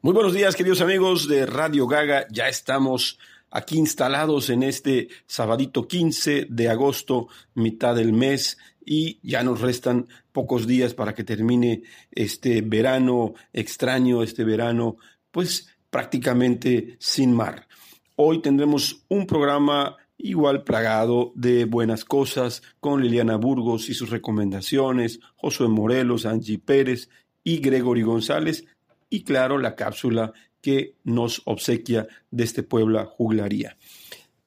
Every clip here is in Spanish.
Muy buenos días, queridos amigos de Radio Gaga. Ya estamos aquí instalados en este sabadito 15 de agosto, mitad del mes, y ya nos restan pocos días para que termine este verano extraño, este verano, pues prácticamente sin mar. Hoy tendremos un programa igual plagado de buenas cosas con Liliana Burgos y sus recomendaciones, Josué Morelos, Angie Pérez y Gregory González y claro, la cápsula que nos obsequia de este Puebla Juglaría.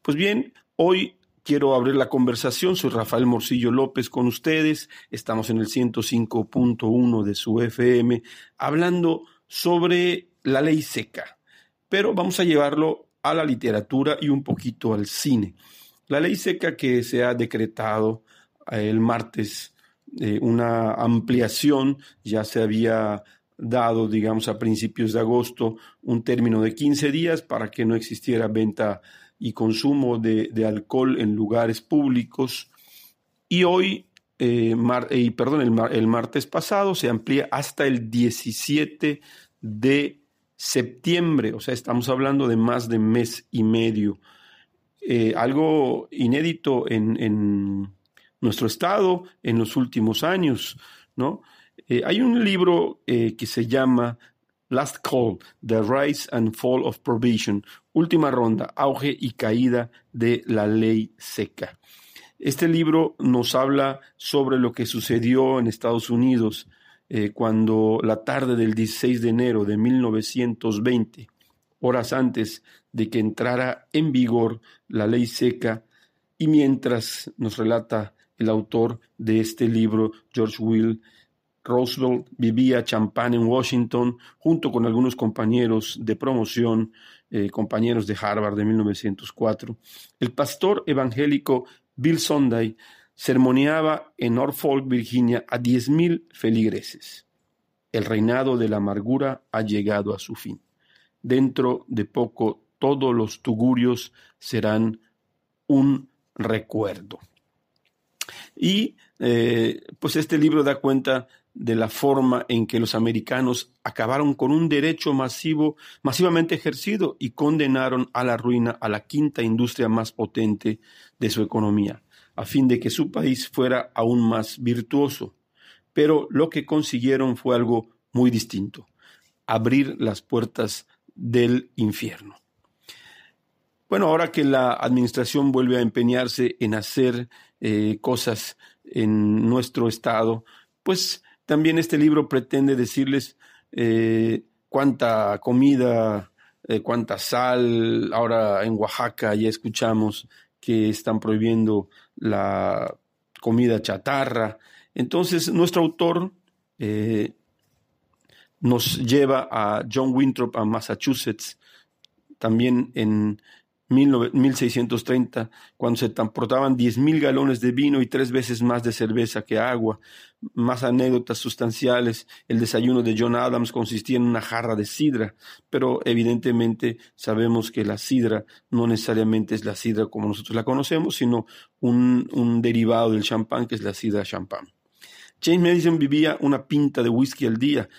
Pues bien, hoy quiero abrir la conversación. Soy Rafael Morcillo López con ustedes. Estamos en el 105.1 de su FM hablando sobre la ley seca, pero vamos a llevarlo a la literatura y un poquito al cine. La ley seca que se ha decretado eh, el martes, eh, una ampliación, ya se había dado, digamos, a principios de agosto un término de 15 días para que no existiera venta y consumo de, alcohol en lugares públicos. Y hoy, eh, eh perdón, el, el, martes pasado se amplía hasta el 17 de septiembre, o sea, estamos hablando de más de mes y medio. Eh, algo inédito en, en nuestro estado en los últimos años, ¿no? Eh, hay un libro eh, que se llama Last Call, The Rise and Fall of Provision, última ronda, auge y caída de la ley seca. Este libro nos habla sobre lo que sucedió en Estados Unidos eh, cuando la tarde del 16 de enero de 1920, horas antes de que entrara en vigor la ley seca, y mientras nos relata el autor de este libro, George Will, Roosevelt vivía champán en Washington junto con algunos compañeros de promoción, eh, compañeros de Harvard de 1904. El pastor evangélico Bill Sunday sermoneaba en Norfolk, Virginia, a 10.000 feligreses. El reinado de la amargura ha llegado a su fin. Dentro de poco todos los tugurios serán un recuerdo. Y eh, pues este libro da cuenta de la forma en que los americanos acabaron con un derecho masivo, masivamente ejercido y condenaron a la ruina a la quinta industria más potente de su economía, a fin de que su país fuera aún más virtuoso. Pero lo que consiguieron fue algo muy distinto, abrir las puertas del infierno. Bueno, ahora que la administración vuelve a empeñarse en hacer eh, cosas en nuestro estado, pues también este libro pretende decirles eh, cuánta comida, eh, cuánta sal. Ahora en Oaxaca ya escuchamos que están prohibiendo la comida chatarra. Entonces, nuestro autor eh, nos lleva a John Winthrop a Massachusetts, también en 1630, cuando se transportaban 10.000 galones de vino y tres veces más de cerveza que agua. Más anécdotas sustanciales, el desayuno de John Adams consistía en una jarra de sidra, pero evidentemente sabemos que la sidra no necesariamente es la sidra como nosotros la conocemos, sino un, un derivado del champán que es la sidra champán. James Madison vivía una pinta de whisky al día,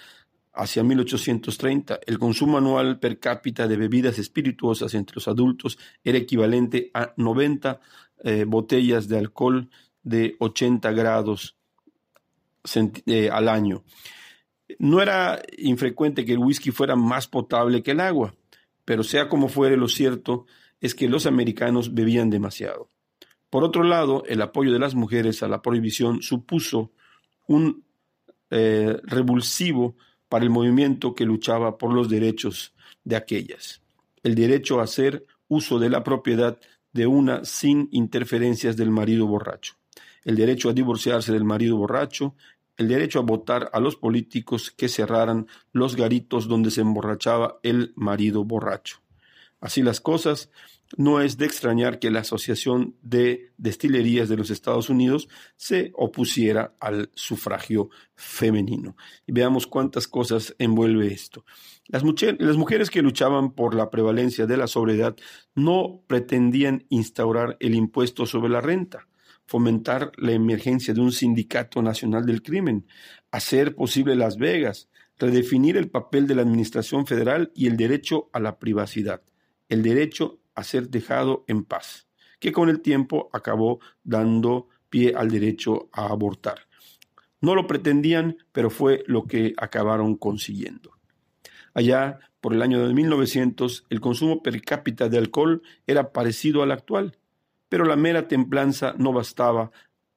hacia 1830, el consumo anual per cápita de bebidas espirituosas entre los adultos era equivalente a 90 eh, botellas de alcohol de 80 grados eh, al año. No era infrecuente que el whisky fuera más potable que el agua, pero sea como fuere, lo cierto es que los americanos bebían demasiado. Por otro lado, el apoyo de las mujeres a la prohibición supuso un eh, revulsivo para el movimiento que luchaba por los derechos de aquellas. El derecho a hacer uso de la propiedad de una sin interferencias del marido borracho. El derecho a divorciarse del marido borracho. El derecho a votar a los políticos que cerraran los garitos donde se emborrachaba el marido borracho. Así las cosas, no es de extrañar que la Asociación de Destilerías de los Estados Unidos se opusiera al sufragio femenino. Y veamos cuántas cosas envuelve esto. Las, las mujeres que luchaban por la prevalencia de la sobriedad no pretendían instaurar el impuesto sobre la renta, fomentar la emergencia de un sindicato nacional del crimen, hacer posible Las Vegas, redefinir el papel de la Administración Federal y el derecho a la privacidad, el derecho a ser dejado en paz, que con el tiempo acabó dando pie al derecho a abortar. No lo pretendían, pero fue lo que acabaron consiguiendo. Allá, por el año de 1900, el consumo per cápita de alcohol era parecido al actual, pero la mera templanza no bastaba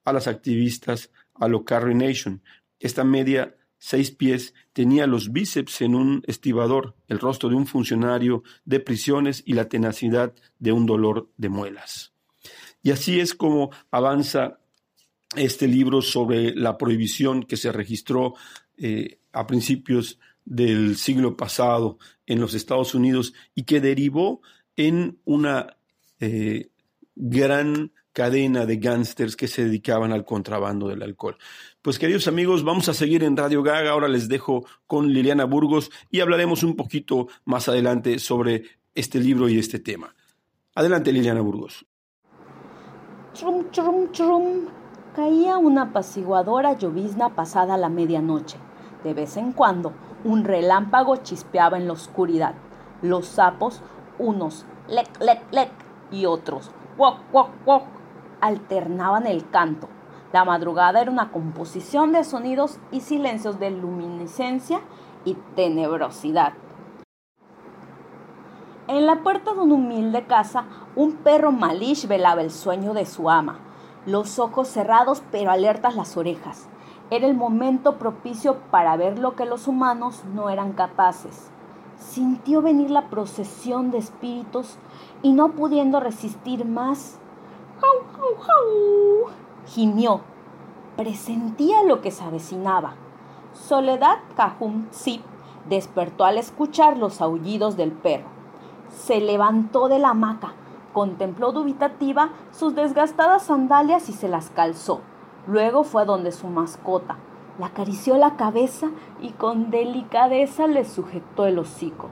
a las activistas a lo Carrie Nation. Esta media seis pies tenía los bíceps en un estibador, el rostro de un funcionario de prisiones y la tenacidad de un dolor de muelas. Y así es como avanza este libro sobre la prohibición que se registró eh, a principios del siglo pasado en los Estados Unidos y que derivó en una eh, gran cadena de gángsters que se dedicaban al contrabando del alcohol. Pues queridos amigos, vamos a seguir en Radio Gaga. Ahora les dejo con Liliana Burgos y hablaremos un poquito más adelante sobre este libro y este tema. Adelante Liliana Burgos. Chrum, chrum, chrum. Caía una apaciguadora llovizna pasada la medianoche. De vez en cuando, un relámpago chispeaba en la oscuridad. Los sapos, unos lec, lec, lec, y otros wok, wok, wok, alternaban el canto. La madrugada era una composición de sonidos y silencios de luminiscencia y tenebrosidad. En la puerta de una humilde casa, un perro malish velaba el sueño de su ama, los ojos cerrados pero alertas las orejas. Era el momento propicio para ver lo que los humanos no eran capaces. Sintió venir la procesión de espíritus y no pudiendo resistir más, Gimió. Presentía lo que se avecinaba. Soledad Cajum Zip despertó al escuchar los aullidos del perro. Se levantó de la hamaca, contempló dubitativa sus desgastadas sandalias y se las calzó. Luego fue donde su mascota. Le acarició la cabeza y con delicadeza le sujetó el hocico.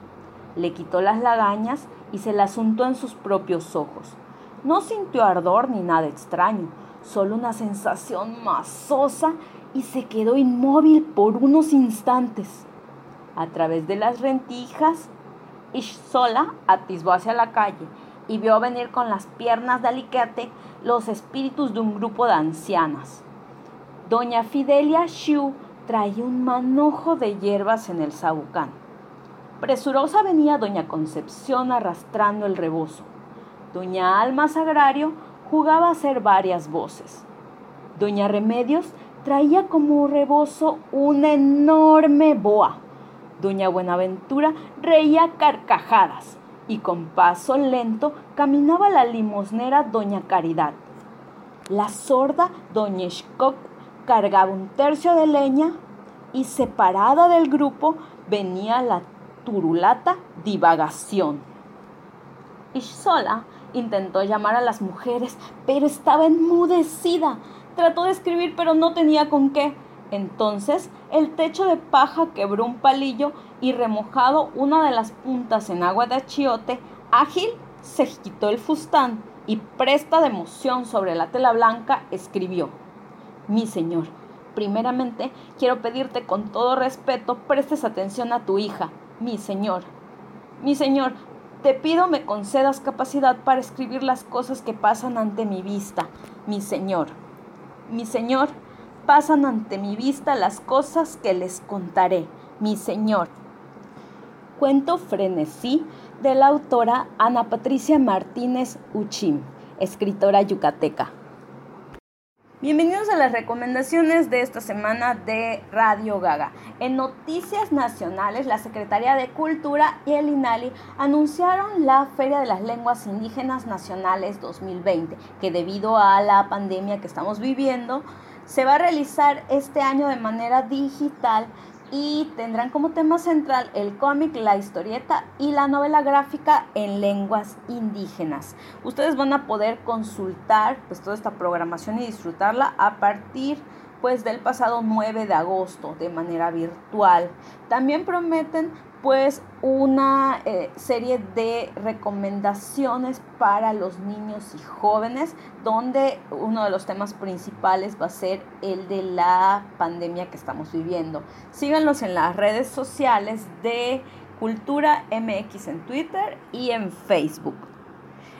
Le quitó las lagañas y se las untó en sus propios ojos. No sintió ardor ni nada extraño, solo una sensación masosa y se quedó inmóvil por unos instantes. A través de las rentijas, sola atisbó hacia la calle y vio venir con las piernas de aliquete los espíritus de un grupo de ancianas. Doña Fidelia Shu traía un manojo de hierbas en el sabucán. Presurosa venía doña Concepción arrastrando el rebozo. Doña Alma Sagrario jugaba a hacer varias voces. Doña Remedios traía como rebozo una enorme boa. Doña Buenaventura reía carcajadas y con paso lento caminaba la limosnera Doña Caridad. La sorda Doña Schcock cargaba un tercio de leña y separada del grupo venía la turulata divagación. sola Intentó llamar a las mujeres, pero estaba enmudecida. Trató de escribir, pero no tenía con qué. Entonces, el techo de paja quebró un palillo y remojado una de las puntas en agua de achiote, ágil se quitó el fustán y presta de emoción sobre la tela blanca escribió: Mi señor, primeramente quiero pedirte con todo respeto prestes atención a tu hija, mi señor. Mi señor, te pido me concedas capacidad para escribir las cosas que pasan ante mi vista, mi Señor. Mi Señor, pasan ante mi vista las cosas que les contaré, mi Señor. Cuento Frenesí de la autora Ana Patricia Martínez Uchim, escritora yucateca. Bienvenidos a las recomendaciones de esta semana de Radio Gaga. En noticias nacionales, la Secretaría de Cultura y el INALI anunciaron la Feria de las Lenguas Indígenas Nacionales 2020, que debido a la pandemia que estamos viviendo, se va a realizar este año de manera digital y tendrán como tema central el cómic, la historieta y la novela gráfica en lenguas indígenas. Ustedes van a poder consultar pues, toda esta programación y disfrutarla a partir pues del pasado 9 de agosto de manera virtual. También prometen pues una eh, serie de recomendaciones para los niños y jóvenes, donde uno de los temas principales va a ser el de la pandemia que estamos viviendo. Síganlos en las redes sociales de Cultura MX en Twitter y en Facebook.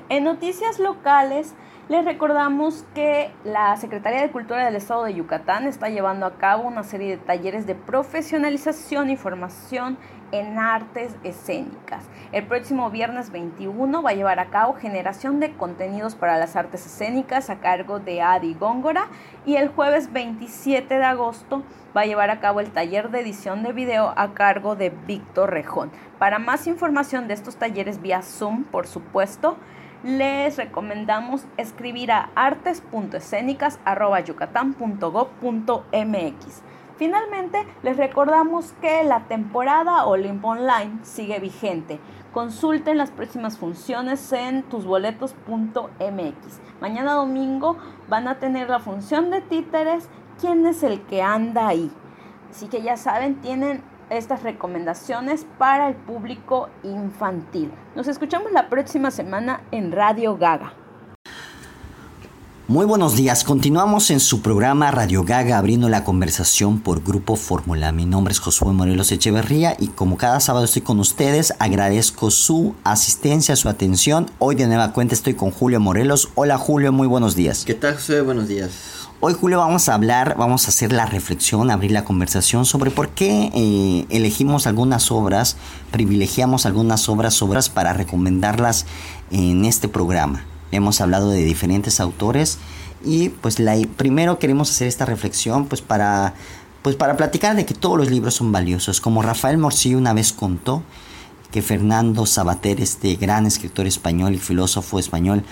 En noticias locales, les recordamos que la Secretaría de Cultura del Estado de Yucatán está llevando a cabo una serie de talleres de profesionalización y formación en artes escénicas. El próximo viernes 21 va a llevar a cabo generación de contenidos para las artes escénicas a cargo de Adi Góngora y el jueves 27 de agosto va a llevar a cabo el taller de edición de video a cargo de Víctor Rejón. Para más información de estos talleres vía Zoom, por supuesto, les recomendamos escribir a artes.escénicas.yucatán.gov.mx. Finalmente, les recordamos que la temporada Olimpo Online sigue vigente. Consulten las próximas funciones en tusboletos.mx. Mañana domingo van a tener la función de títeres. ¿Quién es el que anda ahí? Así que ya saben, tienen estas recomendaciones para el público infantil. Nos escuchamos la próxima semana en Radio Gaga. Muy buenos días, continuamos en su programa Radio Gaga abriendo la conversación por Grupo Fórmula. Mi nombre es Josué Morelos Echeverría y como cada sábado estoy con ustedes, agradezco su asistencia, su atención. Hoy de nueva cuenta estoy con Julio Morelos. Hola Julio, muy buenos días. ¿Qué tal Josué? Buenos días. Hoy Julio vamos a hablar, vamos a hacer la reflexión, abrir la conversación sobre por qué eh, elegimos algunas obras, privilegiamos algunas obras, obras para recomendarlas en este programa hemos hablado de diferentes autores y pues primero queremos hacer esta reflexión pues para, pues para platicar de que todos los libros son valiosos. Como Rafael Morcillo una vez contó que Fernando Sabater, este gran escritor español y filósofo español,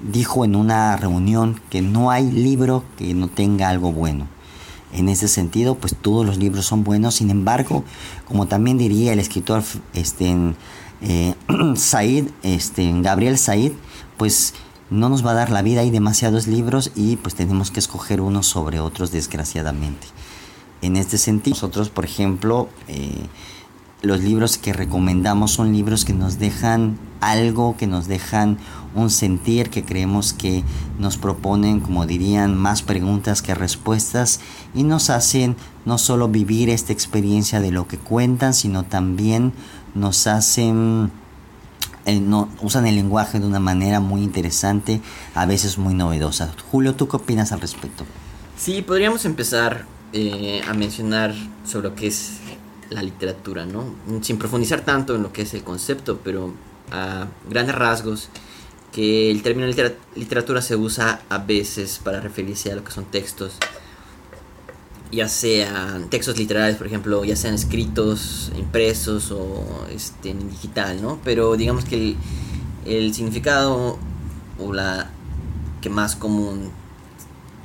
dijo en una reunión que no hay libro que no tenga algo bueno. En ese sentido, pues todos los libros son buenos, sin embargo, como también diría el escritor este, eh, Said, este, Gabriel Said, pues no nos va a dar la vida, hay demasiados libros y pues tenemos que escoger unos sobre otros desgraciadamente. En este sentido, nosotros por ejemplo, eh, los libros que recomendamos son libros que nos dejan algo, que nos dejan un sentir, que creemos que nos proponen, como dirían, más preguntas que respuestas y nos hacen no solo vivir esta experiencia de lo que cuentan, sino también nos hacen eh, no, usan el lenguaje de una manera muy interesante, a veces muy novedosa. Julio, ¿tú qué opinas al respecto? Sí, podríamos empezar eh, a mencionar sobre lo que es la literatura, ¿no? Sin profundizar tanto en lo que es el concepto, pero a grandes rasgos, que el término literatura se usa a veces para referirse a lo que son textos ya sean textos literarios, por ejemplo, ya sean escritos, impresos o este, en digital, ¿no? Pero digamos que el, el significado o la que más común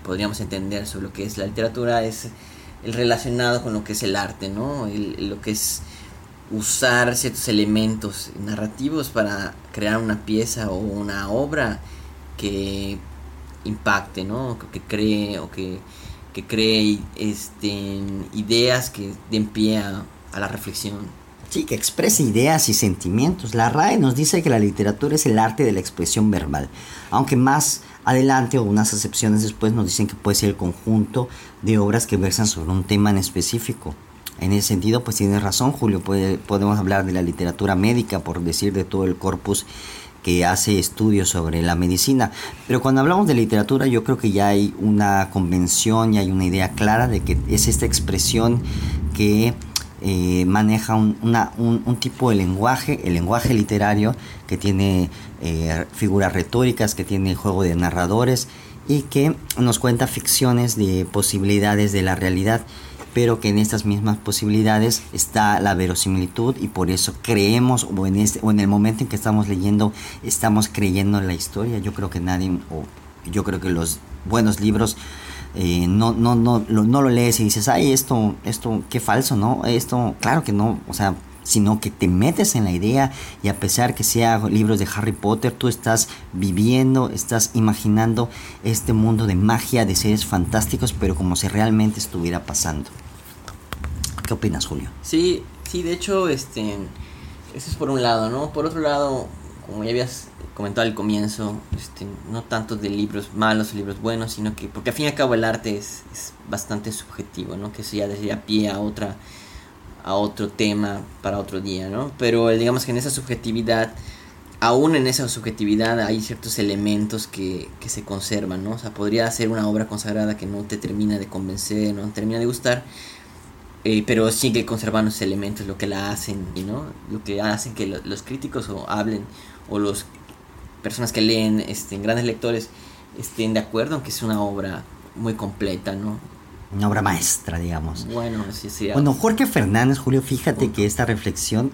podríamos entender sobre lo que es la literatura es el relacionado con lo que es el arte, ¿no? lo que es usar ciertos elementos narrativos para crear una pieza o una obra que impacte, ¿no? Que cree o que que cree este, ideas que den pie a, la reflexión. Sí, que exprese ideas y sentimientos. La RAE nos dice que la literatura es el arte de la expresión verbal, aunque más adelante o unas excepciones después nos dicen que puede ser el conjunto de obras que versan sobre un tema en específico. En ese sentido, pues tiene razón, Julio, podemos hablar de la literatura médica, por decir de todo el corpus que hace estudios sobre la medicina. Pero cuando hablamos de literatura yo creo que ya hay una convención y hay una idea clara de que es esta expresión que eh, maneja un, tipo de lenguaje, el lenguaje literario, que tiene eh, figuras retóricas, que tiene juego de narradores y que nos cuenta ficciones de posibilidades de la realidad pero que en estas mismas posibilidades está la verosimilitud y por eso creemos o en, este, o en el momento en que estamos leyendo estamos creyendo en la historia. Yo creo que nadie, o yo creo que los buenos libros eh, no, no, lo lees y dices, ay, esto, esto, qué falso, ¿no? Esto, claro que no, o sea, sino que te metes en la idea y a pesar que sea libros de Harry Potter, tú estás viviendo, estás imaginando este mundo de magia, de seres fantásticos, pero como si realmente estuviera pasando. ¿Qué opinas, Julio? Sí, sí, de hecho, este, eso es por un lado, ¿no? Por otro lado, como ya habías comentado al comienzo, este, no tanto de libros malos o libros buenos, sino que, porque al fin y al cabo el arte es, es bastante subjetivo, ¿no? Que eso ya a pie a otra a otro tema para otro día, ¿no? Pero digamos que en esa subjetividad, aún en esa subjetividad hay ciertos elementos que, que se conservan, ¿no? O sea, podría ser una obra consagrada que no te termina de convencer, no te termina de gustar, eh, pero sigue conservando esos elementos, lo que la hacen, ¿no? Lo que hacen que los críticos o hablen, o las personas que leen, este, grandes lectores, estén de acuerdo en que es una obra muy completa, ¿no? Una obra maestra, digamos. Bueno, sí, sí. Bueno, Jorge Fernández, Julio, fíjate que esta reflexión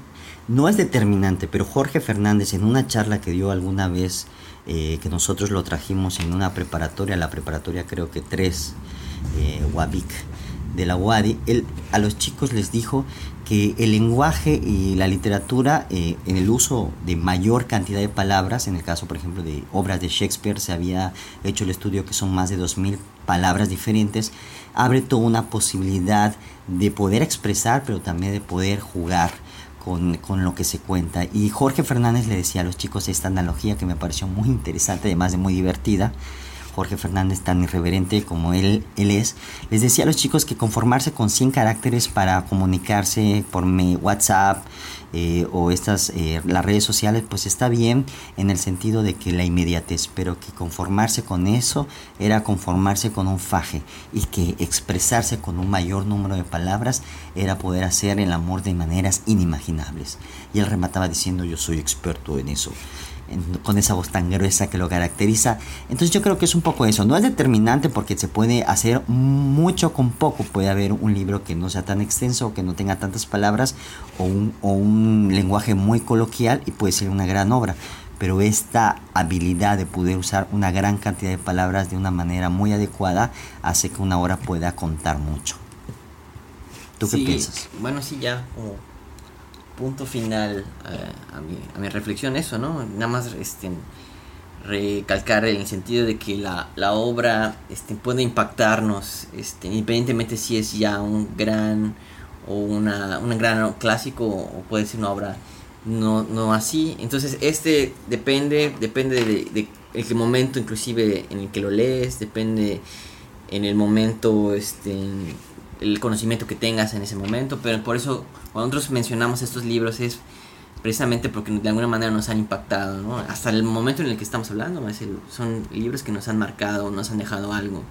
no es determinante, pero Jorge Fernández en una charla que dio alguna vez, eh, que nosotros lo trajimos en una preparatoria, la preparatoria creo que 3, eh, de la UADI, él a los chicos les dijo que el lenguaje y la literatura, eh, en el uso de mayor cantidad de palabras, en el caso, por ejemplo, de obras de Shakespeare, se había hecho el estudio que son más de 2.000 palabras diferentes, abre toda una posibilidad de poder expresar, pero también de poder jugar con, con, lo que se cuenta. Y Jorge Fernández le decía a los chicos esta analogía que me pareció muy interesante, además de muy divertida, Jorge Fernández tan irreverente como él, él es, les decía a los chicos que conformarse con 100 caracteres para comunicarse por WhatsApp eh, o estas, eh, las redes sociales, pues está bien en el sentido de que la inmediatez, pero que conformarse con eso era conformarse con un faje y que expresarse con un mayor número de palabras era poder hacer el amor de maneras inimaginables. Y él remataba diciendo yo soy experto en eso con esa voz tan gruesa que lo caracteriza. Entonces yo creo que es un poco eso. No es determinante porque se puede hacer mucho con poco. Puede haber un libro que no sea tan extenso, que no tenga tantas palabras o un, o un lenguaje muy coloquial y puede ser una gran obra. Pero esta habilidad de poder usar una gran cantidad de palabras de una manera muy adecuada hace que una obra pueda contar mucho. ¿Tú qué piensas? Bueno, sí, ya punto final eh, a, mi, a, mi, reflexión eso, ¿no? Nada más este, recalcar en el sentido de que la, la obra este, puede impactarnos, este, independientemente si es ya un gran o una, un gran clásico o puede ser una obra no, no así. Entonces este depende, depende de, de, el momento inclusive en el que lo lees, depende en el momento este, el conocimiento que tengas en ese momento, pero por eso cuando nosotros mencionamos estos libros es precisamente porque de alguna manera nos han impactado. Hasta el momento en el que estamos hablando, son libros que nos han marcado, nos han dejado algo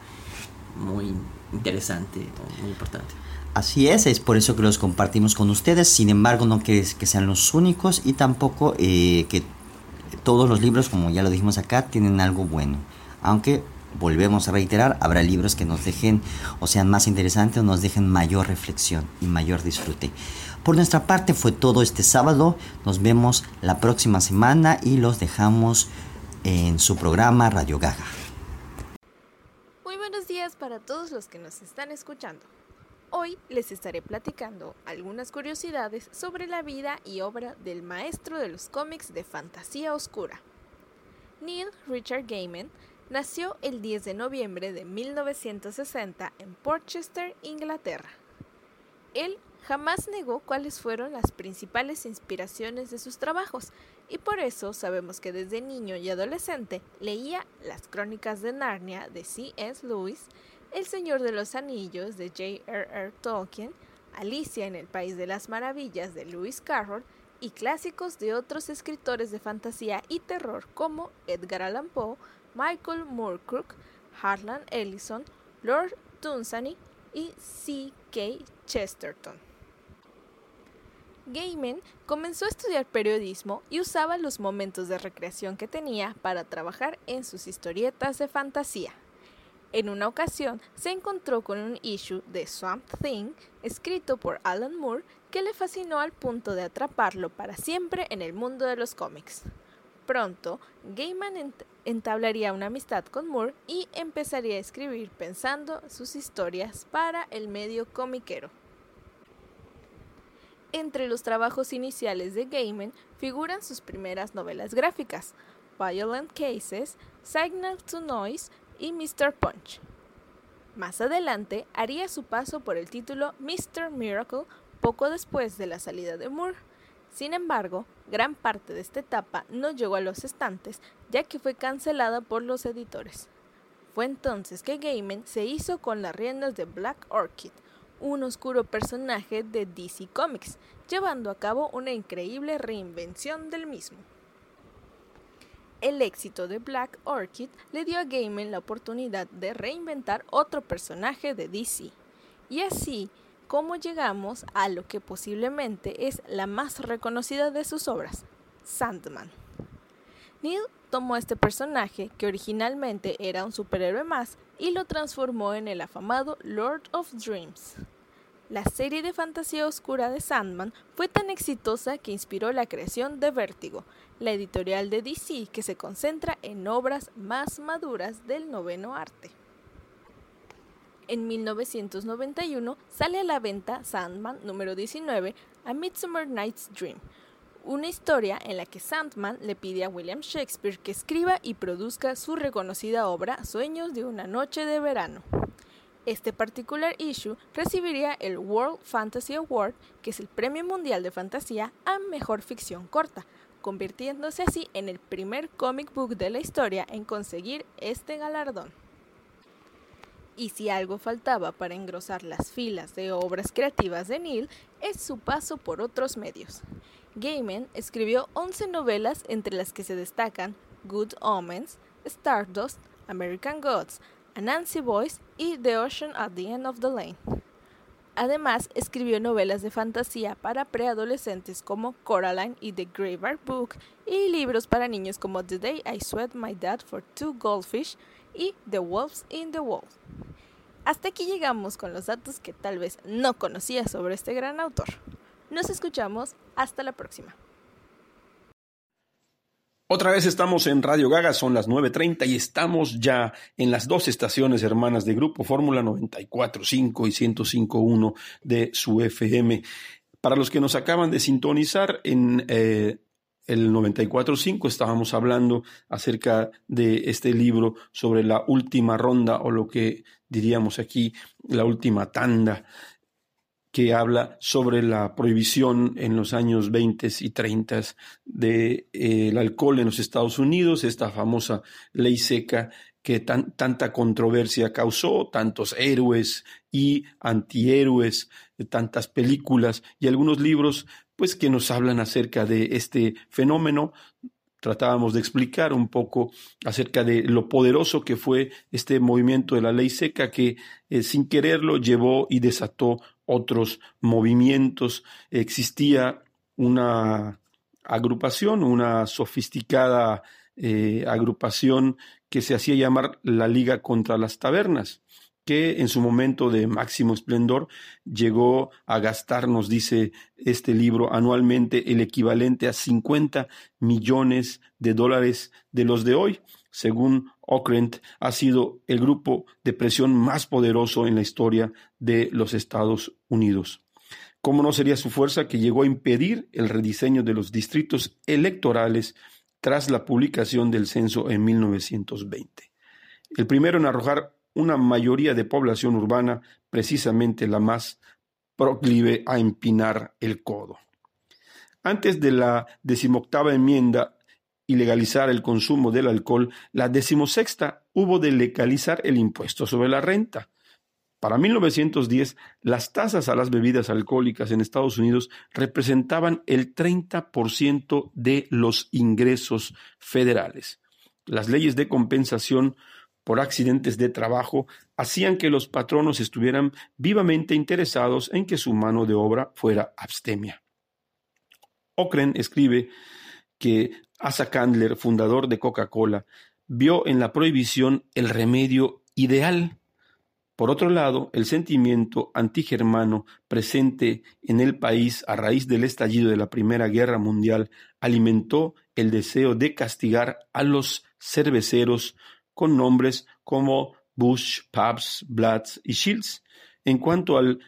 muy interesante, muy importante. Así es, es por eso que los compartimos con ustedes, sin embargo no que, que sean los únicos y tampoco eh, que todos los libros, como ya lo dijimos acá, tienen algo bueno, aunque volvemos a reiterar, habrá libros que nos dejen o sean más interesantes o nos dejen mayor reflexión y mayor disfrute. Por nuestra parte fue todo este sábado, nos vemos la próxima semana y los dejamos en su programa Radio Gaga. Muy buenos días para todos los que nos están escuchando. Hoy les estaré platicando algunas curiosidades sobre la vida y obra del maestro de los cómics de fantasía oscura. Neil Richard Gaiman Nació el 10 de noviembre de 1960 en Portchester, Inglaterra. Él jamás negó cuáles fueron las principales inspiraciones de sus trabajos y por eso sabemos que desde niño y adolescente leía las Crónicas de Narnia de C.S. Lewis, El Señor de los Anillos de J.R.R. Tolkien, Alicia en el País de las Maravillas de Lewis Carroll y clásicos de otros escritores de fantasía y terror como Edgar Allan Poe, Michael Moorcock, Harlan Ellison, Lord Dunsany y C.K. Chesterton. Gaiman comenzó a estudiar periodismo y usaba los momentos de recreación que tenía para trabajar en sus historietas de fantasía. En una ocasión se encontró con un issue de Swamp Thing escrito por Alan Moore que le fascinó al punto de atraparlo para siempre en el mundo de los cómics. Pronto, Gaiman entablaría una amistad con Moore y empezaría a escribir pensando sus historias para el medio comiquero. Entre los trabajos iniciales de Gaiman figuran sus primeras novelas gráficas, Violent Cases, Signal to Noise y Mr. Punch. Más adelante haría su paso por el título Mr. Miracle poco después de la salida de Moore. Sin embargo, gran parte de esta etapa no llegó a los estantes ya que fue cancelada por los editores. Fue entonces que Gaiman se hizo con las riendas de Black Orchid, un oscuro personaje de DC Comics, llevando a cabo una increíble reinvención del mismo. El éxito de Black Orchid le dio a Gaiman la oportunidad de reinventar otro personaje de DC. Y así como llegamos a lo que posiblemente es la más reconocida de sus obras, Sandman. Neil tomó este personaje, que originalmente era un superhéroe más, y lo transformó en el afamado Lord of Dreams. La serie de fantasía oscura de Sandman fue tan exitosa que inspiró la creación de Vértigo, la editorial de DC que se concentra en obras más maduras del noveno arte. En 1991 sale a la venta Sandman número 19, A Midsummer Night's Dream, una historia en la que Sandman le pide a William Shakespeare que escriba y produzca su reconocida obra Sueños de una noche de verano. Este particular issue recibiría el World Fantasy Award, que es el premio mundial de fantasía a mejor ficción corta, convirtiéndose así en el primer comic book de la historia en conseguir este galardón. Y si algo faltaba para engrosar las filas de obras creativas de Neil, es su paso por otros medios. Gaiman escribió 11 novelas entre las que se destacan Good Omens, Stardust, American Gods, Nancy Boyce y The Ocean at the End of the Lane. Además, escribió novelas de fantasía para preadolescentes como Coraline y The Graveyard Book y libros para niños como The Day I Sweat My Dad for Two Goldfish y The Wolves in the Wall. Hasta aquí llegamos con los datos que tal vez no conocía sobre este gran autor. Nos escuchamos, hasta la próxima. Otra vez estamos en Radio Gaga, son las 9.30 y estamos ya en las dos estaciones hermanas de Grupo Fórmula 94.5 y 105.1 de su FM. Para los que nos acaban de sintonizar en eh, el 94.5 estábamos hablando acerca de este libro sobre la última ronda o lo que diríamos aquí la última tanda que habla sobre la prohibición en los años 20 y 30 del de, alcohol en los Estados Unidos, esta famosa ley seca que tanta controversia causó, tantos héroes y antihéroes, tantas películas y algunos libros pues que nos hablan acerca de este fenómeno. Tratábamos de explicar un poco acerca de lo poderoso que fue este movimiento de la ley seca que eh, sin quererlo llevó y desató otros movimientos. Existía una agrupación, una sofisticada eh, agrupación que se hacía llamar la Liga contra las Tabernas, que en su momento de máximo esplendor llegó a gastar, nos dice este libro, anualmente el equivalente a 50 millones de dólares de los de hoy. Según Okrent, ha sido el grupo de presión más poderoso en la historia de los Estados Unidos. ¿Cómo no sería su fuerza que llegó a impedir el rediseño de los distritos electorales tras la publicación del censo en 1920? El primero en arrojar una mayoría de población urbana, precisamente la más proclive a empinar el codo. Antes de la decimoctava enmienda y legalizar el consumo del alcohol, la decimosexta hubo de legalizar el impuesto sobre la renta. Para 1910, las tasas a las bebidas alcohólicas en Estados Unidos representaban el 30% de los ingresos federales. Las leyes de compensación por accidentes de trabajo hacían que los patronos estuvieran vivamente interesados en que su mano de obra fuera abstemia. Okren escribe que Asa Candler, fundador de Coca-Cola, vio en la prohibición el remedio ideal. Por otro lado, el sentimiento antigermano presente en el país a raíz del estallido de la Primera Guerra Mundial alimentó el deseo de castigar a los cerveceros con nombres como Bush, Pabst, Blatz y Shields. En cuanto al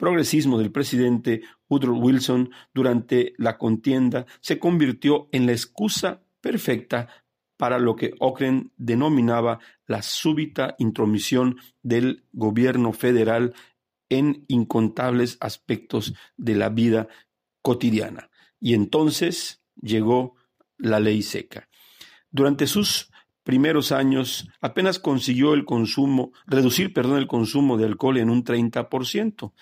progresismo del presidente Woodrow Wilson durante la contienda se convirtió en la excusa perfecta para lo que Ocren denominaba la súbita intromisión del gobierno federal en incontables aspectos de la vida cotidiana. Y entonces llegó la ley seca. Durante sus primeros años apenas consiguió el consumo, reducir, perdón, el consumo de alcohol en un 30%.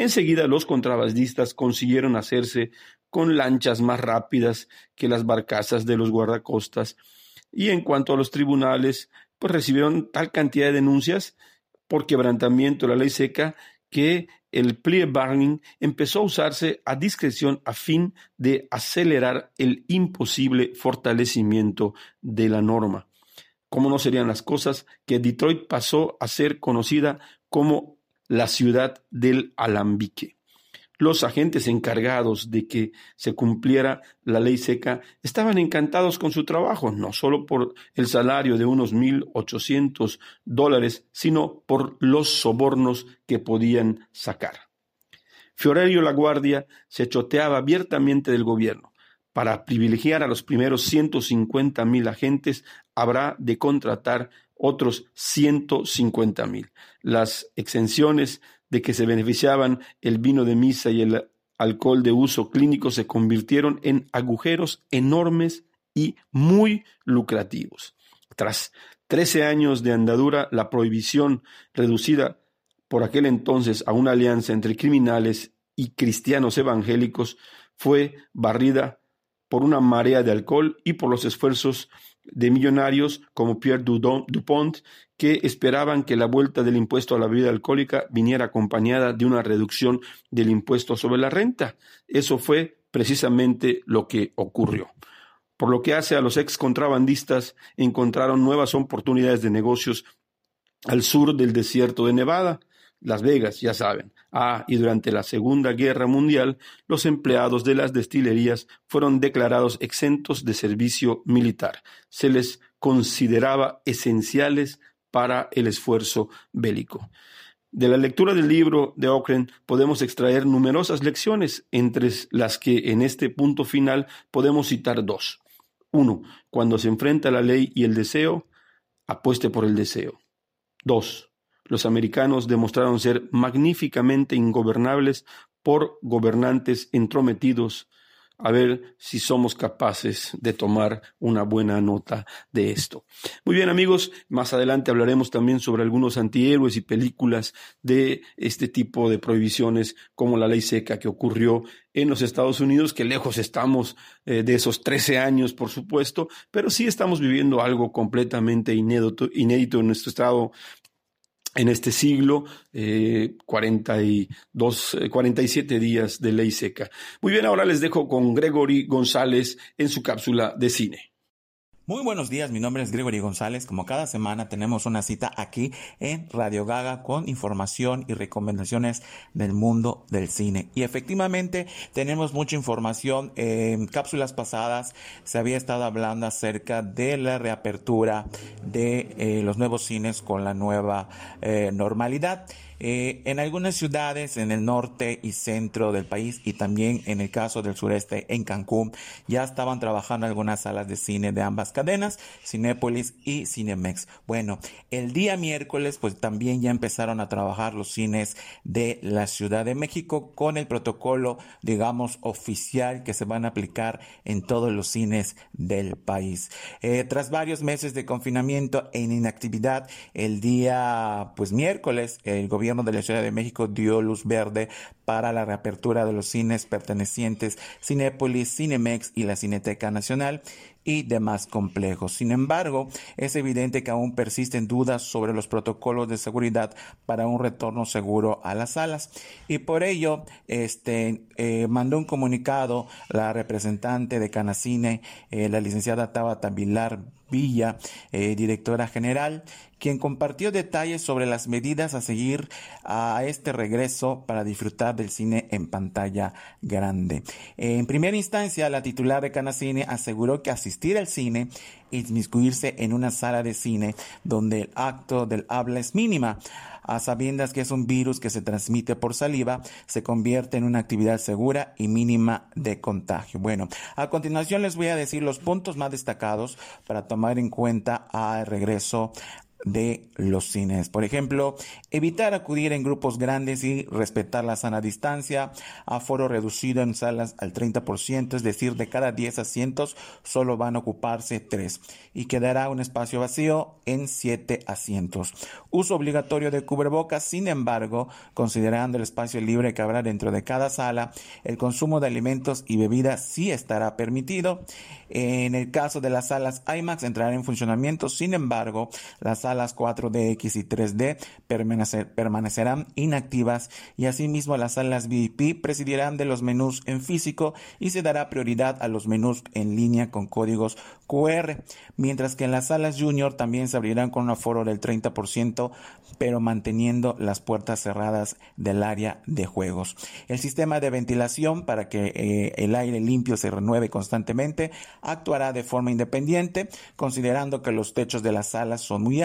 Enseguida los contrabandistas consiguieron hacerse con lanchas más rápidas que las barcazas de los guardacostas y en cuanto a los tribunales, pues recibieron tal cantidad de denuncias por quebrantamiento de la ley seca que el plea bargaining empezó a usarse a discreción a fin de acelerar el imposible fortalecimiento de la norma. ¿Cómo no serían las cosas que Detroit pasó a ser conocida como la ciudad del alambique? Los agentes encargados de que se cumpliera la ley seca estaban encantados con su trabajo, no solo por el salario de unos 1.800 dólares, sino por los sobornos que podían sacar. Fiorerio La Guardia se choteaba abiertamente del gobierno. Para privilegiar a los primeros 150 mil agentes, habrá de contratar otros 150 mil. Las exenciones de que se beneficiaban el vino de misa y el alcohol de uso clínico se convirtieron en agujeros enormes y muy lucrativos. Tras 13 años de andadura, la prohibición reducida por aquel entonces a una alianza entre criminales y cristianos evangélicos fue barrida por una marea de alcohol y por los esfuerzos de millonarios como Pierre Dupont, que esperaban que la vuelta del impuesto a la bebida alcohólica viniera acompañada de una reducción del impuesto sobre la renta. Eso fue precisamente lo que ocurrió. Por lo que hace a los ex contrabandistas, encontraron nuevas oportunidades de negocios al sur del desierto de Nevada, Las Vegas, ya saben. Ah, y durante la Segunda Guerra Mundial, los empleados de las destilerías fueron declarados exentos de servicio militar. Se les consideraba esenciales para el esfuerzo bélico. De la lectura del libro de Ocren podemos extraer numerosas lecciones, entre las que en este punto final podemos citar dos. Uno, cuando se enfrenta la ley y el deseo, apueste por el deseo. Dos, los americanos demostraron ser magníficamente ingobernables por gobernantes entrometidos. A ver si somos capaces de tomar una buena nota de esto. Muy bien amigos, más adelante hablaremos también sobre algunos antihéroes y películas de este tipo de prohibiciones como la ley seca que ocurrió en los Estados Unidos, que lejos estamos eh, de esos 13 años, por supuesto, pero sí estamos viviendo algo completamente inédito, inédito en nuestro estado en este siglo, eh, 42, 47 eh, días de ley seca. Muy bien, ahora les dejo con Gregory González en su cápsula de cine. Muy buenos días, mi nombre es Gregory González. Como cada semana tenemos una cita aquí en Radio Gaga con información y recomendaciones del mundo del cine. Y efectivamente tenemos mucha información. En cápsulas pasadas se había estado hablando acerca de la reapertura de eh, los nuevos cines con la nueva eh, normalidad. Eh, en algunas ciudades en el norte y centro del país y también en el caso del sureste en Cancún ya estaban trabajando algunas salas de cine de ambas cadenas, Cinépolis y Cinemex. Bueno, el día miércoles pues también ya empezaron a trabajar los cines de la Ciudad de México con el protocolo digamos oficial que se van a aplicar en todos los cines del país. Eh, tras varios meses de confinamiento en inactividad, el día pues miércoles el gobierno de la Ciudad de México dio luz verde para la reapertura de los cines pertenecientes Cinépolis, Cinemex y la Cineteca Nacional y demás complejos. Sin embargo, es evidente que aún persisten dudas sobre los protocolos de seguridad para un retorno seguro a las salas y por ello este, eh, mandó un comunicado la representante de Canacine, eh, la licenciada Tabata Vilar Villa, eh, directora general, quien compartió detalles sobre las medidas a seguir a este regreso para disfrutar del cine en pantalla grande. En primera instancia, la titular de Canacine aseguró que asistir al cine inmiscuirse en una sala de cine donde el acto del habla es mínima a sabiendas que es un virus que se transmite por saliva, se convierte en una actividad segura y mínima de contagio. Bueno, a continuación les voy a decir los puntos más destacados para tomar en cuenta al regreso de los cines. Por ejemplo, evitar acudir en grupos grandes y respetar la sana distancia, aforo reducido en salas al 30%, es decir, de cada 10 asientos solo van a ocuparse 3 y quedará un espacio vacío en 7 asientos. Uso obligatorio de cubrebocas, sin embargo, considerando el espacio libre que habrá dentro de cada sala, el consumo de alimentos y bebidas sí estará permitido. En el caso de las salas IMAX entrará en funcionamiento, sin embargo, las salas 4DX y 3D permanecerán inactivas y asimismo las salas VIP presidirán de los menús en físico y se dará prioridad a los menús en línea con códigos QR, mientras que en las salas Junior también se abrirán con un aforo del 30%, pero manteniendo las puertas cerradas del área de juegos. El sistema de ventilación para que eh, el aire limpio se renueve constantemente actuará de forma independiente, considerando que los techos de las salas son muy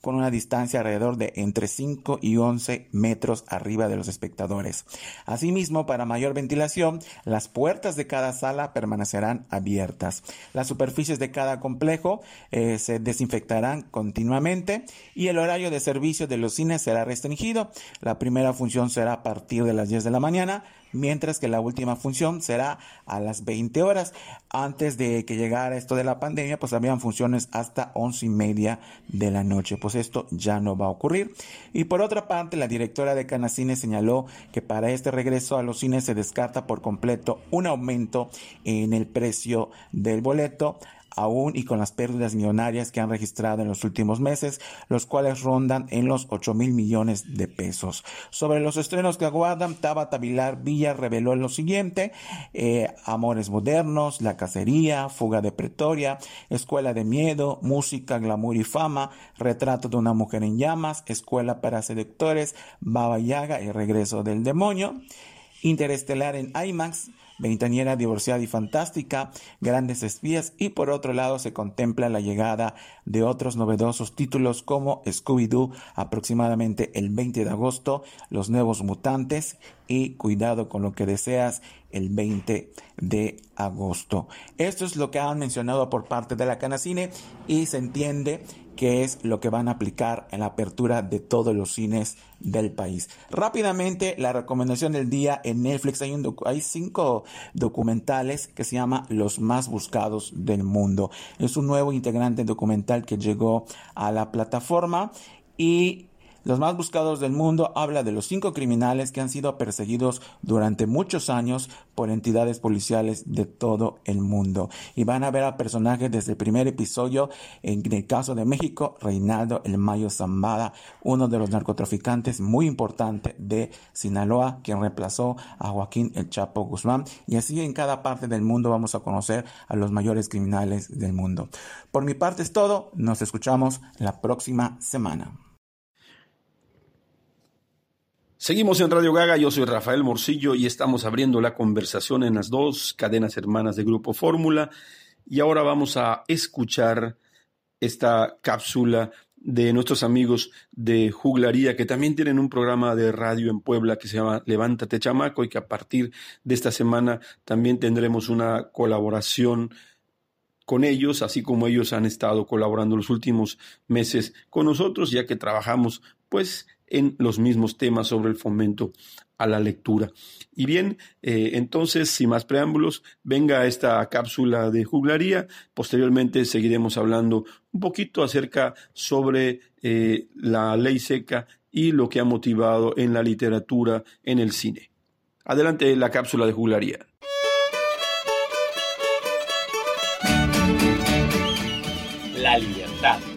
con una distancia alrededor de entre 5 y 11 metros arriba de los espectadores. Asimismo, para mayor ventilación, las puertas de cada sala permanecerán abiertas. Las superficies de cada complejo eh, se desinfectarán continuamente y el horario de servicio de los cines será restringido. La primera función será a partir de las 10 de la mañana, mientras que la última función será a las 20 horas. Antes de que llegara esto de la pandemia, pues habían funciones hasta once y media de la noche. Pues esto ya no va a ocurrir. Y por otra parte, la directora de Canacine señaló que para este regreso a los cines se descarta por completo un aumento en el precio del boleto aún y con las pérdidas millonarias que han registrado en los últimos meses, los cuales rondan en los 8 mil millones de pesos. Sobre los estrenos que aguardan, Tabata Vilar Villa reveló lo siguiente, eh, Amores Modernos, La Cacería, Fuga de Pretoria, Escuela de Miedo, Música, Glamour y Fama, Retrato de una Mujer en Llamas, Escuela para Seductores, Baba Yaga y Regreso del Demonio, Interestelar en IMAX, Veintañera divorciada y fantástica, Grandes espías y por otro lado se contempla la llegada de otros novedosos títulos como Scooby-Doo aproximadamente el 20 de agosto, Los Nuevos Mutantes y Cuidado con lo que deseas el 20 de agosto. Esto es lo que han mencionado por parte de la Canacine y se entiende que es lo que van a aplicar en la apertura de todos los cines del país. Rápidamente, la recomendación del día en Netflix hay, hay cinco documentales que se llama Los más buscados del mundo. Es un nuevo integrante documental que llegó a la plataforma y los más buscados del mundo habla de los cinco criminales que han sido perseguidos durante muchos años por entidades policiales de todo el mundo. Y van a ver a personajes desde el primer episodio, en el caso de México, Reinaldo El Mayo Zambada, uno de los narcotraficantes muy importante de Sinaloa, quien reemplazó a Joaquín El Chapo Guzmán. Y así en cada parte del mundo vamos a conocer a los mayores criminales del mundo. Por mi parte es todo, nos escuchamos la próxima semana. Seguimos en Radio Gaga, yo soy Rafael Morcillo y estamos abriendo la conversación en las dos cadenas hermanas de Grupo Fórmula. Y ahora vamos a escuchar esta cápsula de nuestros amigos de Juglaría que también tienen un programa de radio en Puebla que se llama Levántate Chamaco y que a partir de esta semana también tendremos una colaboración con ellos, así como ellos han estado colaborando los últimos meses con nosotros, ya que trabajamos pues en los mismos temas sobre el fomento a la lectura. Y bien, eh, entonces, sin más preámbulos, venga esta cápsula de juglaría. Posteriormente seguiremos hablando un poquito acerca sobre eh, la ley seca y lo que ha motivado en la literatura, en el cine. Adelante la cápsula de juglaría. La libertad.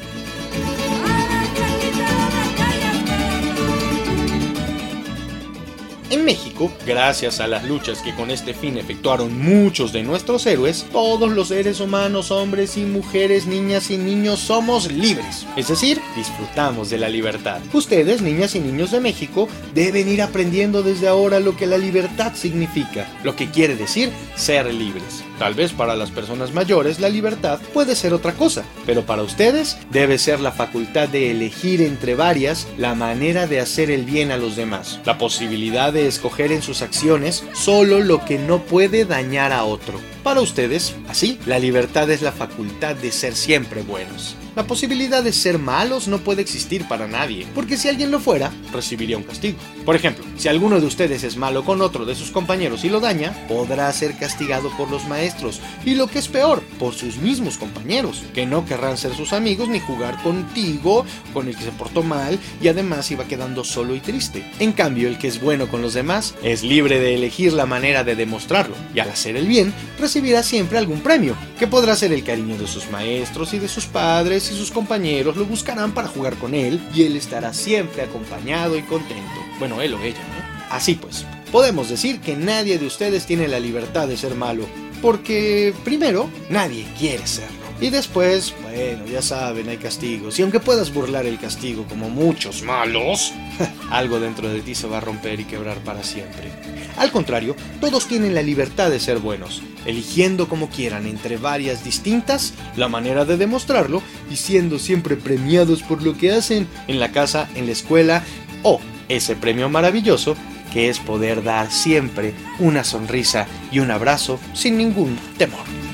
México, gracias a las luchas que con este fin efectuaron muchos de nuestros héroes, todos los seres humanos, hombres y mujeres, niñas y niños, somos libres. Es decir, disfrutamos de la libertad. Ustedes, niñas y niños de México, deben ir aprendiendo desde ahora lo que la libertad significa, lo que quiere decir ser libres. Tal vez para las personas mayores la libertad puede ser otra cosa, pero para ustedes debe ser la facultad de elegir entre varias la manera de hacer el bien a los demás, la posibilidad de escoger en sus acciones solo lo que no puede dañar a otro. Para ustedes, así, la libertad es la facultad de ser siempre buenos. La posibilidad de ser malos no puede existir para nadie, porque si alguien lo fuera, recibiría un castigo. Por ejemplo, si alguno de ustedes es malo con otro de sus compañeros y lo daña, podrá ser castigado por los maestros, y lo que es peor, por sus mismos compañeros, que no querrán ser sus amigos ni jugar contigo, con el que se portó mal, y además iba quedando solo y triste. En cambio, el que es bueno con los demás es libre de elegir la manera de demostrarlo, y al hacer el bien, recibirá siempre algún premio, que podrá ser el cariño de sus maestros y de sus padres, y sus compañeros lo buscarán para jugar con él, y él estará siempre acompañado y contento. Bueno, él o ella, ¿no? Así pues, podemos decir que nadie de ustedes tiene la libertad de ser malo, porque primero, nadie quiere serlo. Y después, bueno, ya saben, hay castigos. Y aunque puedas burlar el castigo como muchos malos, algo dentro de ti se va a romper y quebrar para siempre. Al contrario, todos tienen la libertad de ser buenos, eligiendo como quieran entre varias distintas la manera de demostrarlo y siendo siempre premiados por lo que hacen en la casa, en la escuela o ese premio maravilloso que es poder dar siempre una sonrisa y un abrazo sin ningún temor.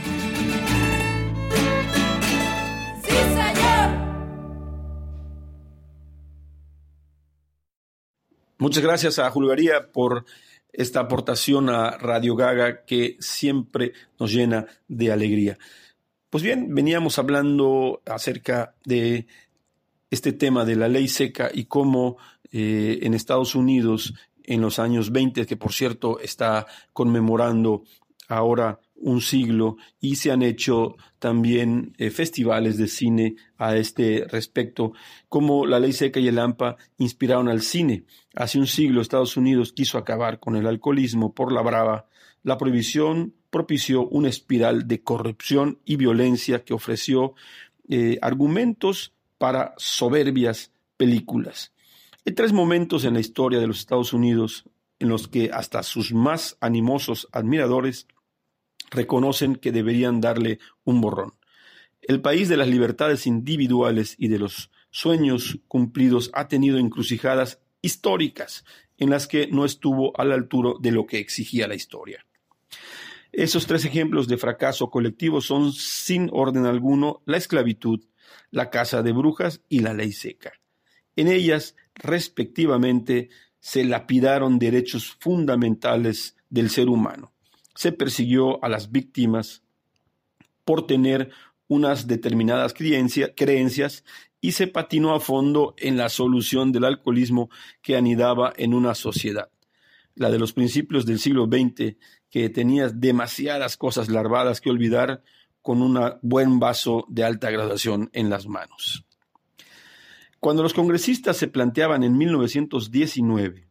Muchas gracias a Julgaría por esta aportación a Radio Gaga que siempre nos llena de alegría. Pues bien, veníamos hablando acerca de este tema de la ley seca y cómo eh, en Estados Unidos en los años 20, que por cierto está conmemorando ahora un siglo y se han hecho también eh, festivales de cine a este respecto, como la ley seca y el AMPA inspiraron al cine. Hace un siglo Estados Unidos quiso acabar con el alcoholismo por la brava. La prohibición propició una espiral de corrupción y violencia que ofreció eh, argumentos para soberbias películas. Hay tres momentos en la historia de los Estados Unidos en los que hasta sus más animosos admiradores reconocen que deberían darle un borrón. El país de las libertades individuales y de los sueños cumplidos ha tenido encrucijadas históricas en las que no estuvo a la altura de lo que exigía la historia. Esos tres ejemplos de fracaso colectivo son, sin orden alguno, la esclavitud, la caza de brujas y la ley seca. En ellas, respectivamente, se lapidaron derechos fundamentales del ser humano. Se persiguió a las víctimas por tener unas determinadas creencias y se patinó a fondo en la solución del alcoholismo que anidaba en una sociedad, la de los principios del siglo XX, que tenía demasiadas cosas larvadas que olvidar con un buen vaso de alta graduación en las manos. Cuando los congresistas se planteaban en 1919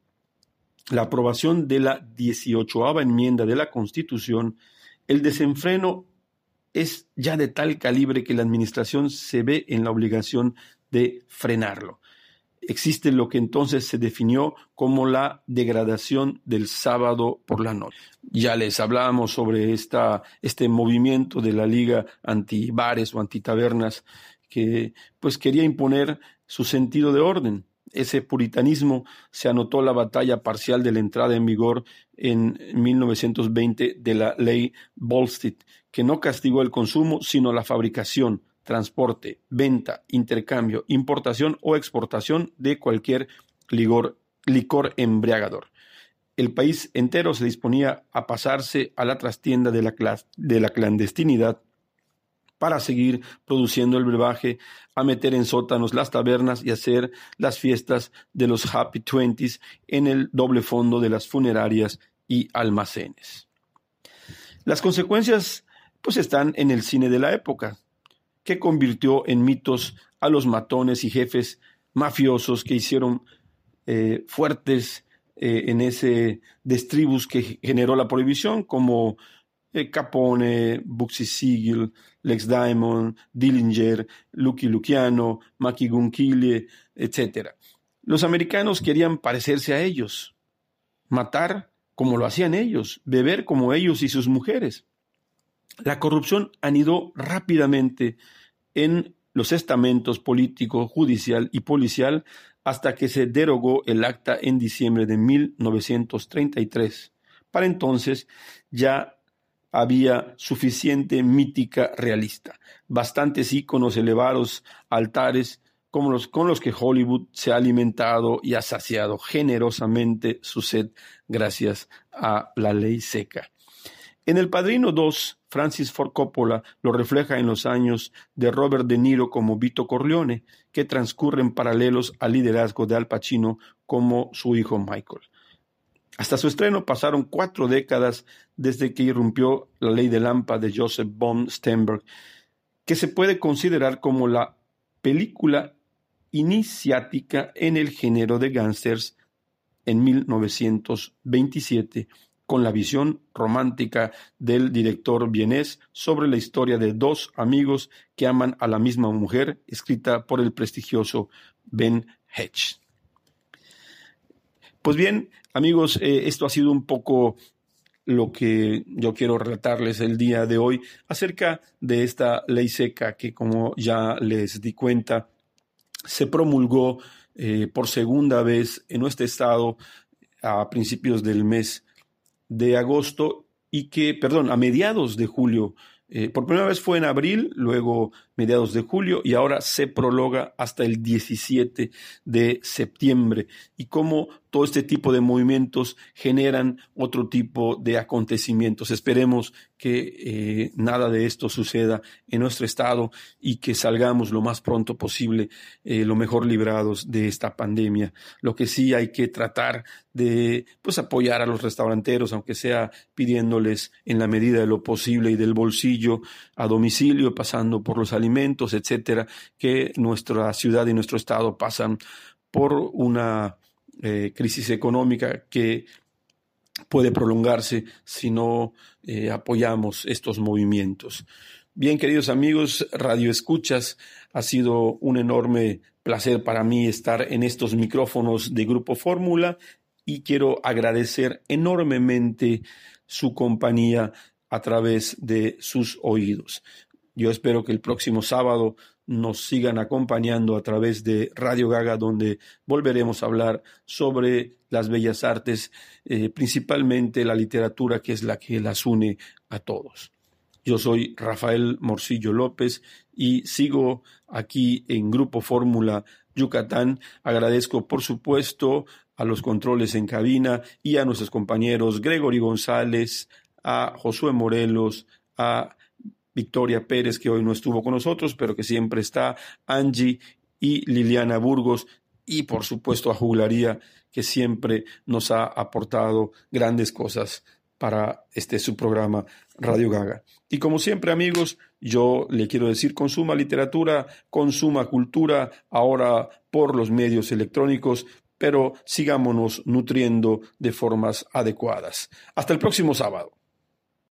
la aprobación de la 18 enmienda de la Constitución, el desenfreno es ya de tal calibre que la Administración se ve en la obligación de frenarlo. Existe lo que entonces se definió como la degradación del sábado por la noche. Ya les hablábamos sobre esta, este movimiento de la Liga anti-bares o anti-tabernas que pues quería imponer su sentido de orden. Ese puritanismo se anotó la batalla parcial de la entrada en vigor en 1920 de la ley Volstead, que no castigó el consumo, sino la fabricación, transporte, venta, intercambio, importación o exportación de cualquier licor, embriagador. El país entero se disponía a pasarse a la trastienda de la clandestinidad para seguir produciendo el brebaje, a meter en sótanos las tabernas y hacer las fiestas de los Happy Twenties en el doble fondo de las funerarias y almacenes. Las consecuencias pues están en el cine de la época, que convirtió en mitos a los matones y jefes mafiosos que hicieron eh, fuertes eh, en ese destribus que generó la prohibición, como Capone, Buxy Siegel, Lex Diamond, Dillinger, Lucky Luciano, Maki Gunkile, etc. Los americanos querían parecerse a ellos, matar como lo hacían ellos, beber como ellos y sus mujeres. La corrupción anidó rápidamente en los estamentos político, judicial y policial hasta que se derogó el acta en diciembre de 1933. Para entonces ya había suficiente mítica realista, bastantes íconos elevados, altares, como los con los que Hollywood se ha alimentado y ha saciado generosamente su sed gracias a la ley seca. En El Padrino 2, Francis Ford Coppola lo refleja en los años de Robert De Niro como Vito Corleone, que transcurren paralelos al liderazgo de Al Pacino como su hijo Michael. Hasta su estreno pasaron cuatro décadas desde que irrumpió la ley de Lampa de Joseph von Sternberg, que se puede considerar como la película iniciática en el género de gángsters en 1927 con la visión romántica del director vienés sobre la historia de dos amigos que aman a la misma mujer, escrita por el prestigioso Ben Hedge. Pues bien, amigos, eh, esto ha sido un poco lo que yo quiero relatarles el día de hoy acerca de esta ley seca que, como ya les di cuenta, se promulgó eh, por segunda vez en nuestro estado a principios del mes de agosto y que, perdón, a mediados de julio. Eh, por primera vez fue en abril, luego mediados de julio y ahora se prologa hasta el 17 de septiembre. Y cómo todo este tipo de movimientos generan otro tipo de acontecimientos. Esperemos que eh, nada de esto suceda en nuestro estado y que salgamos lo más pronto posible, eh, lo mejor librados de esta pandemia. Lo que sí hay que tratar de pues apoyar a los restauranteros, aunque sea pidiéndoles en la medida de lo posible y del bolsillo a domicilio, pasando por los etcétera, que nuestra ciudad y nuestro estado pasan por una eh, crisis económica que puede prolongarse si no eh, apoyamos estos movimientos. Bien, queridos amigos, Radio Escuchas, ha sido un enorme placer para mí estar en estos micrófonos de Grupo Fórmula y quiero agradecer enormemente su compañía a través de sus oídos. Yo espero que el próximo sábado nos sigan acompañando a través de Radio Gaga, donde volveremos a hablar sobre las bellas artes, eh, principalmente la literatura, que es la que las une a todos. Yo soy Rafael Morcillo López y sigo aquí en Grupo Fórmula Yucatán. Agradezco, por supuesto, a los controles en cabina y a nuestros compañeros Gregory González, a Josué Morelos, a Victoria Pérez, que hoy no estuvo con nosotros, pero que siempre está, Angie y Liliana Burgos, y por supuesto a Juglaría, que siempre nos ha aportado grandes cosas para este su programa Radio Gaga. Y como siempre, amigos, yo le quiero decir, consuma literatura, consuma cultura, ahora por los medios electrónicos, pero sigámonos nutriendo de formas adecuadas. Hasta el próximo sábado.